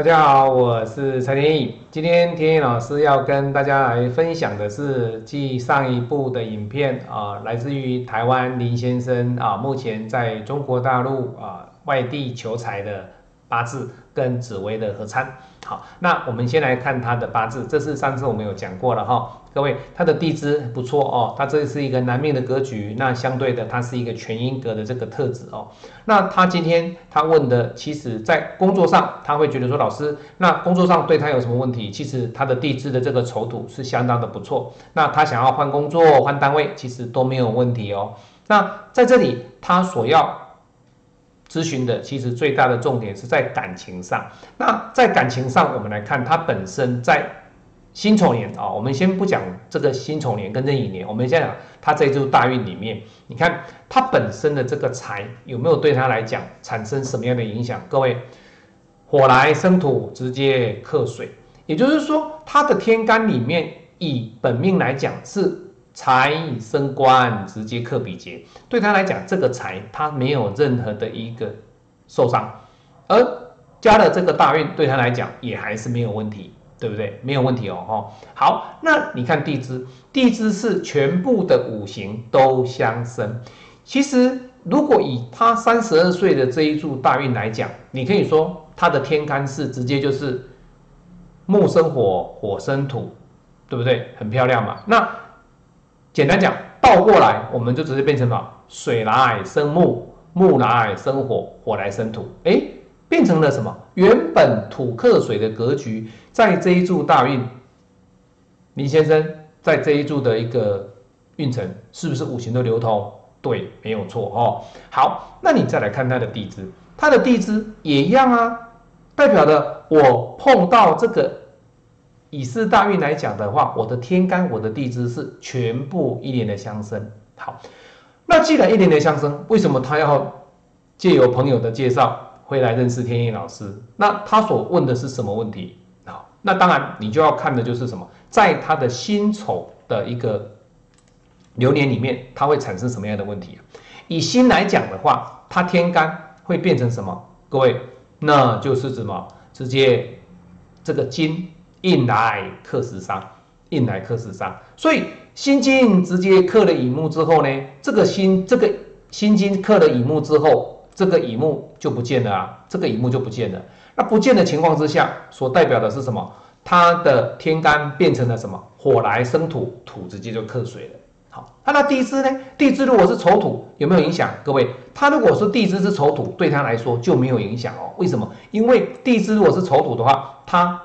大家好，我是蔡天意。今天天意老师要跟大家来分享的是继上一部的影片啊，来自于台湾林先生啊，目前在中国大陆啊外地求财的八字跟紫薇的合参。好，那我们先来看他的八字，这是上次我们有讲过了哈。各位，他的地支不错哦，他这是一个男命的格局，那相对的，他是一个全阴格的这个特质哦。那他今天他问的，其实在工作上，他会觉得说，老师，那工作上对他有什么问题？其实他的地支的这个丑土是相当的不错，那他想要换工作、换单位，其实都没有问题哦。那在这里，他所要咨询的，其实最大的重点是在感情上。那在感情上，我们来看他本身在。辛丑年啊，我们先不讲这个辛丑年跟壬寅年，我们先讲他这一柱大运里面，你看他本身的这个财有没有对他来讲产生什么样的影响？各位，火来生土，直接克水，也就是说他的天干里面以本命来讲是财生官，直接克比劫，对他来讲这个财他没有任何的一个受伤，而加了这个大运对他来讲也还是没有问题。对不对？没有问题哦，哈。好，那你看地支，地支是全部的五行都相生。其实，如果以他三十二岁的这一柱大运来讲，你可以说他的天干是直接就是木生火，火生土，对不对？很漂亮嘛。那简单讲，倒过来我们就直接变成了水来生木，木来生火，火来生土。哎。变成了什么？原本土克水的格局，在这一柱大运，林先生在这一柱的一个运程，是不是五行都流通？对，没有错哦。好，那你再来看他的地支，他的地支也一样啊，代表的我碰到这个以四大运来讲的话，我的天干、我的地支是全部一年的相生。好，那既然一年的相生，为什么他要借由朋友的介绍？会来认识天意老师，那他所问的是什么问题？好，那当然你就要看的就是什么，在他的辛丑的一个流年里面，它会产生什么样的问题？以辛来讲的话，他天干会变成什么？各位，那就是什么？直接这个金印来克食伤，印来克食伤，所以辛金直接克了乙木之后呢，这个辛这个辛金克了乙木之后。这个乙木就不见了啊，这个乙木就不见了。那不见的情况之下，所代表的是什么？它的天干变成了什么？火来生土，土直接就克水了。好，那那地支呢？地支如果是丑土，有没有影响？各位，它如果是地支是丑土，对他来说就没有影响哦。为什么？因为地支如果是丑土的话，它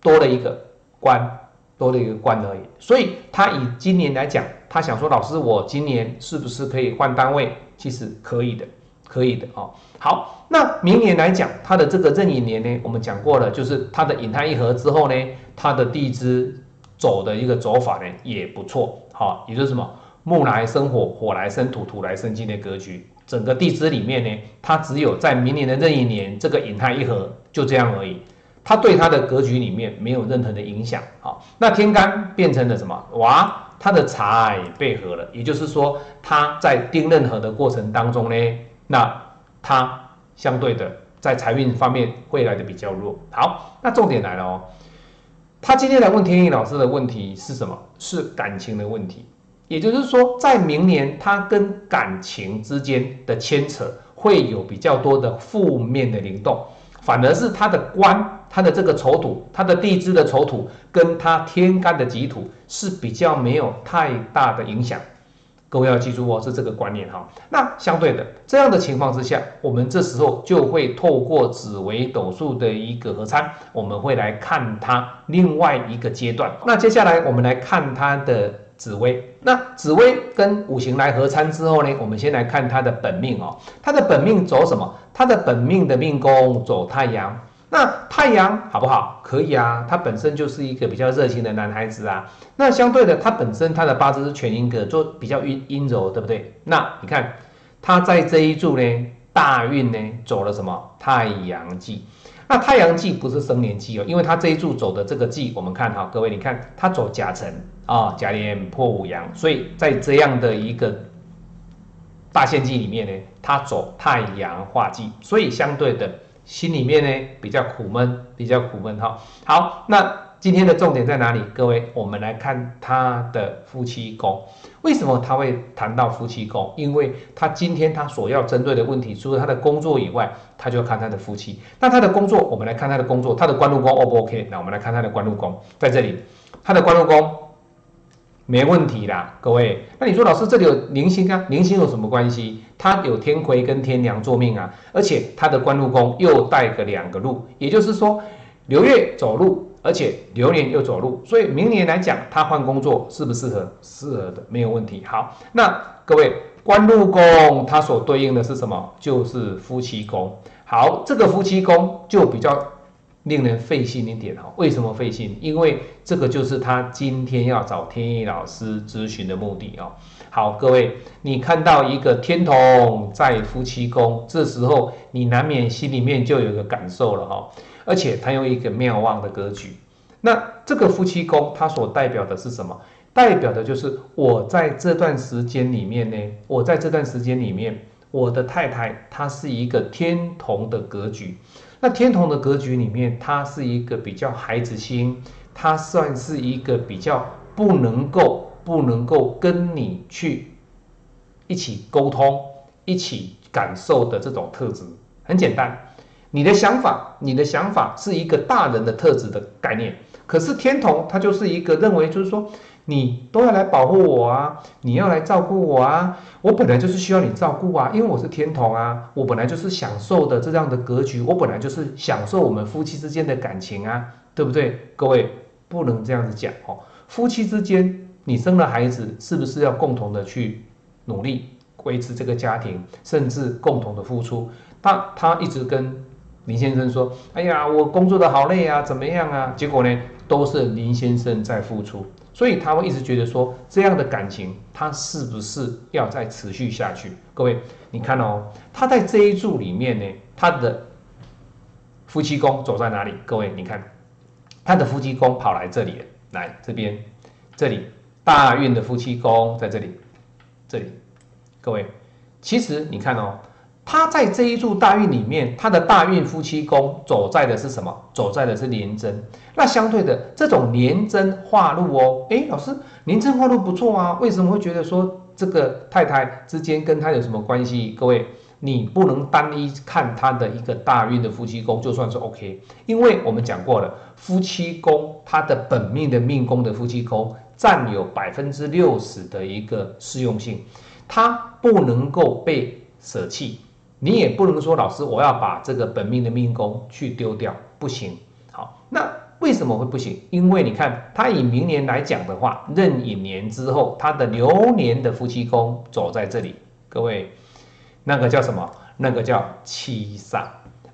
多了一个官，多了一个官而已。所以他以今年来讲，他想说，老师，我今年是不是可以换单位？其实可以的。可以的哦。好，那明年来讲，他的这个壬寅年呢，我们讲过了，就是他的引亥一合之后呢，它的地支走的一个走法呢也不错，好，也就是什么木来生火，火来生土，土来生金的格局。整个地支里面呢，它只有在明年的壬寅年这个引亥一合就这样而已，它对它的格局里面没有任何的影响。好，那天干变成了什么？哇，它的财被合了，也就是说，它在丁任何的过程当中呢。那他相对的在财运方面会来的比较弱。好，那重点来了哦。他今天来问天意老师的问题是什么？是感情的问题。也就是说，在明年他跟感情之间的牵扯会有比较多的负面的灵动，反而是他的官，他的这个丑土，他的地支的丑土跟他天干的己土是比较没有太大的影响。各位要记住哦，是这个观念哈。那相对的这样的情况之下，我们这时候就会透过紫微斗数的一个合参，我们会来看它另外一个阶段。那接下来我们来看它的紫微。那紫微跟五行来合参之后呢，我们先来看它的本命哦。它的本命走什么？它的本命的命宫走太阳。那太阳好不好？可以啊，他本身就是一个比较热情的男孩子啊。那相对的，他本身他的八字是全阴格，做比较阴阴柔，对不对？那你看他在这一柱呢，大运呢走了什么太阳纪？那太阳纪不是生年纪哦，因为他这一柱走的这个纪，我们看哈，各位你看他走甲辰啊，甲年破五阳，所以在这样的一个大限纪里面呢，他走太阳化忌，所以相对的。心里面呢比较苦闷，比较苦闷哈。好，那今天的重点在哪里？各位，我们来看他的夫妻宫。为什么他会谈到夫妻宫？因为他今天他所要针对的问题，除了他的工作以外，他就要看他的夫妻。那他的工作，我们来看他的工作，他的官禄宫 O 不 OK？那我们来看他的官禄宫，在这里，他的官禄宫没问题啦，各位。那你说老师这里有零星啊？零星有什么关系？他有天魁跟天梁做命啊，而且他的官禄宫又带个两个禄，也就是说流月走路。而且流年又走路，所以明年来讲，他换工作适不适合？适合的，没有问题。好，那各位官禄宫它所对应的是什么？就是夫妻宫。好，这个夫妻宫就比较令人费心一点哈。为什么费心？因为这个就是他今天要找天意老师咨询的目的哦。好，各位，你看到一个天同在夫妻宫，这时候你难免心里面就有一个感受了哈。而且它有一个妙望的格局，那这个夫妻宫它所代表的是什么？代表的就是我在这段时间里面呢，我在这段时间里面，我的太太她是一个天同的格局。那天同的格局里面，他是一个比较孩子心，他算是一个比较不能够不能够跟你去一起沟通、一起感受的这种特质。很简单。你的想法，你的想法是一个大人的特质的概念。可是天童他就是一个认为，就是说你都要来保护我啊，你要来照顾我啊，我本来就是需要你照顾啊，因为我是天童啊，我本来就是享受的这样的格局，我本来就是享受我们夫妻之间的感情啊，对不对？各位不能这样子讲哦，夫妻之间，你生了孩子，是不是要共同的去努力维持这个家庭，甚至共同的付出？他他一直跟。林先生说：“哎呀，我工作的好累啊，怎么样啊？结果呢，都是林先生在付出，所以他会一直觉得说，这样的感情他是不是要再持续下去？各位，你看哦，他在这一柱里面呢，他的夫妻宫走在哪里？各位，你看，他的夫妻宫跑来这里了，来这边，这里大运的夫妻宫在这里，这里，各位，其实你看哦。”他在这一柱大运里面，他的大运夫妻宫走在的是什么？走在的是廉贞。那相对的，这种廉贞化禄哦，哎，老师，廉贞化禄不错啊，为什么会觉得说这个太太之间跟他有什么关系？各位，你不能单一看他的一个大运的夫妻宫就算是 OK，因为我们讲过了，夫妻宫它的本命的命宫的夫妻宫占有百分之六十的一个适用性，它不能够被舍弃。你也不能说老师，我要把这个本命的命宫去丢掉，不行。好，那为什么会不行？因为你看，他以明年来讲的话，壬寅年之后，他的流年的夫妻宫走在这里，各位，那个叫什么？那个叫七煞，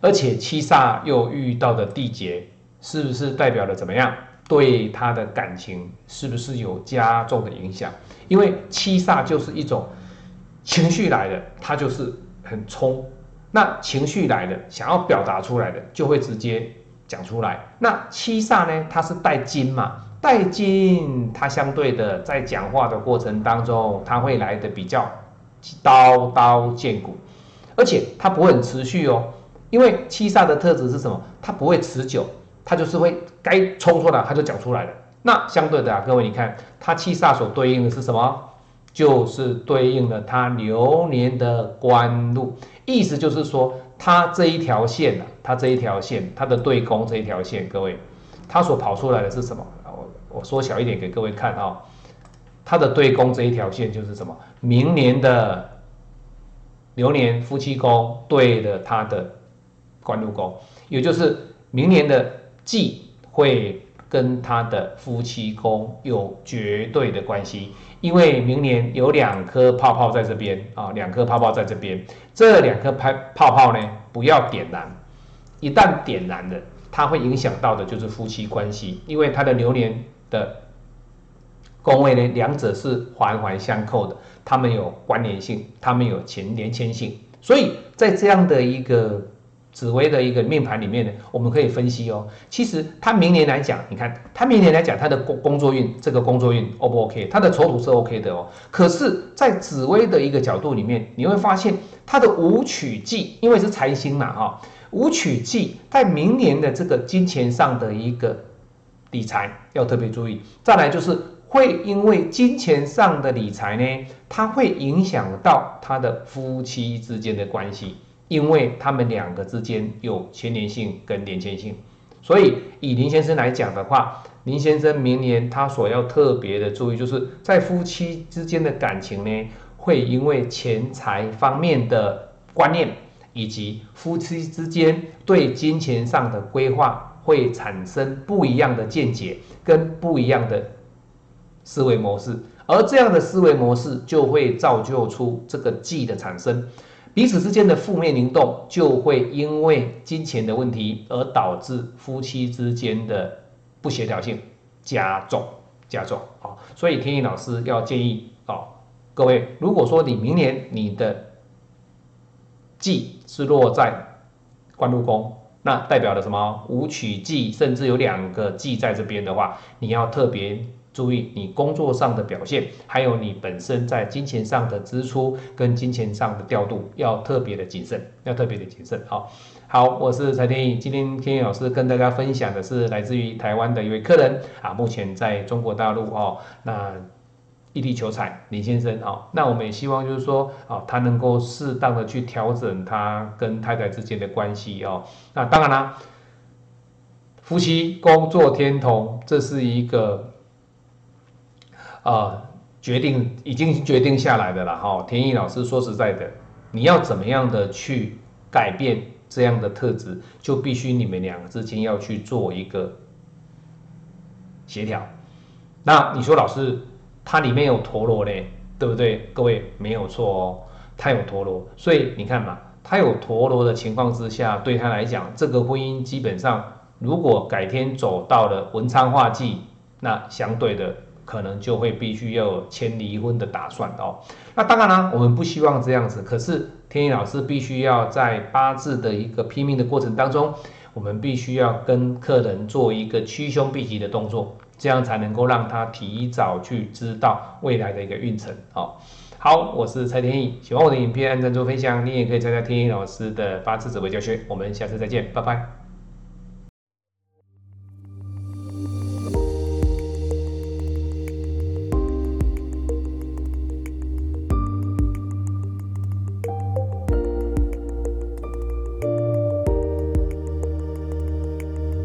而且七煞又遇到的地劫，是不是代表了怎么样？对他的感情是不是有加重的影响？因为七煞就是一种情绪来的，它就是。很冲，那情绪来了，想要表达出来的就会直接讲出来。那七煞呢？它是带金嘛？带金，它相对的在讲话的过程当中，它会来的比较刀刀见骨，而且它不会很持续哦。因为七煞的特质是什么？它不会持久，它就是会该冲出来，它就讲出来了。那相对的啊，各位你看，它七煞所对应的是什么？就是对应了他流年的官禄，意思就是说，他这一条线啊，他这一条线，他的对宫这一条线，各位，他所跑出来的是什么？我我缩小一点给各位看啊，他的对宫这一条线就是什么？明年的流年夫妻宫对了他的官禄宫，也就是明年的忌会跟他的夫妻宫有绝对的关系。因为明年有两颗泡泡在这边啊，两颗泡泡在这边，这两颗拍泡泡呢，不要点燃，一旦点燃了，它会影响到的就是夫妻关系，因为它的流年的宫位呢，两者是环环相扣的，它们有关联性，它们有前连牵性，所以在这样的一个。紫薇的一个命盘里面呢，我们可以分析哦。其实他明年来讲，你看他明年来讲，他的工工作运，这个工作运 O 不 OK？他的丑土是 OK 的哦。可是，在紫薇的一个角度里面，你会发现他的武曲忌，因为是财星嘛哈，武曲忌在明年的这个金钱上的一个理财要特别注意。再来就是会因为金钱上的理财呢，它会影响到他的夫妻之间的关系，因为他们两个之间有牵连性跟连牵性。所以以林先生来讲的话，林先生明年他所要特别的注意，就是在夫妻之间的感情呢，会因为钱财方面的观念。以及夫妻之间对金钱上的规划会产生不一样的见解跟不一样的思维模式，而这样的思维模式就会造就出这个忌的产生，彼此之间的负面灵动就会因为金钱的问题而导致夫妻之间的不协调性加重加重啊，所以天意老师要建议啊，各位，如果说你明年你的忌是落在官禄宫，那代表了什么？武曲忌，甚至有两个忌在这边的话，你要特别注意你工作上的表现，还有你本身在金钱上的支出跟金钱上的调度，要特别的谨慎，要特别的谨慎。好，好，我是蔡天意，今天天意老师跟大家分享的是来自于台湾的一位客人啊，目前在中国大陆哦，那。异地求财，林先生啊，那我们也希望就是说啊，他能够适当的去调整他跟太太之间的关系哦。那当然啦，夫妻工作天同，这是一个啊决定已经决定下来的了哈。田毅老师说实在的，你要怎么样的去改变这样的特质，就必须你们两个之间要去做一个协调。那你说老师？它里面有陀螺嘞，对不对？各位没有错哦，它有陀螺，所以你看嘛，它有陀螺的情况之下，对他来讲，这个婚姻基本上，如果改天走到了文昌化忌，那相对的可能就会必须要签离婚的打算哦。那当然啦，我们不希望这样子，可是天意老师必须要在八字的一个拼命的过程当中，我们必须要跟客人做一个趋凶避吉的动作。这样才能够让他提早去知道未来的一个运程。好，好，我是蔡天意，喜欢我的影片按赞做分享，你也可以参加天意老师的八字指挥教学。我们下次再见，拜拜。